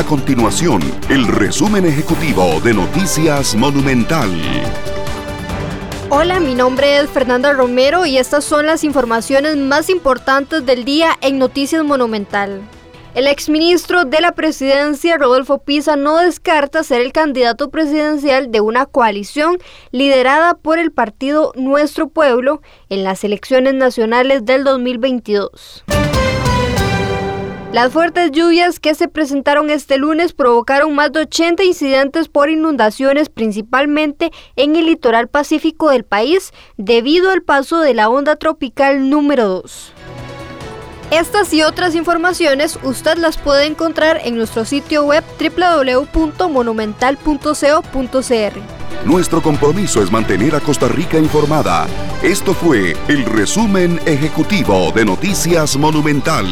A continuación, el resumen ejecutivo de Noticias Monumental. Hola, mi nombre es Fernanda Romero y estas son las informaciones más importantes del día en Noticias Monumental. El exministro de la presidencia, Rodolfo Pisa, no descarta ser el candidato presidencial de una coalición liderada por el partido Nuestro Pueblo en las elecciones nacionales del 2022. Las fuertes lluvias que se presentaron este lunes provocaron más de 80 incidentes por inundaciones principalmente en el litoral pacífico del país debido al paso de la onda tropical número 2. Estas y otras informaciones usted las puede encontrar en nuestro sitio web www.monumental.co.cr. Nuestro compromiso es mantener a Costa Rica informada. Esto fue el resumen ejecutivo de Noticias Monumental.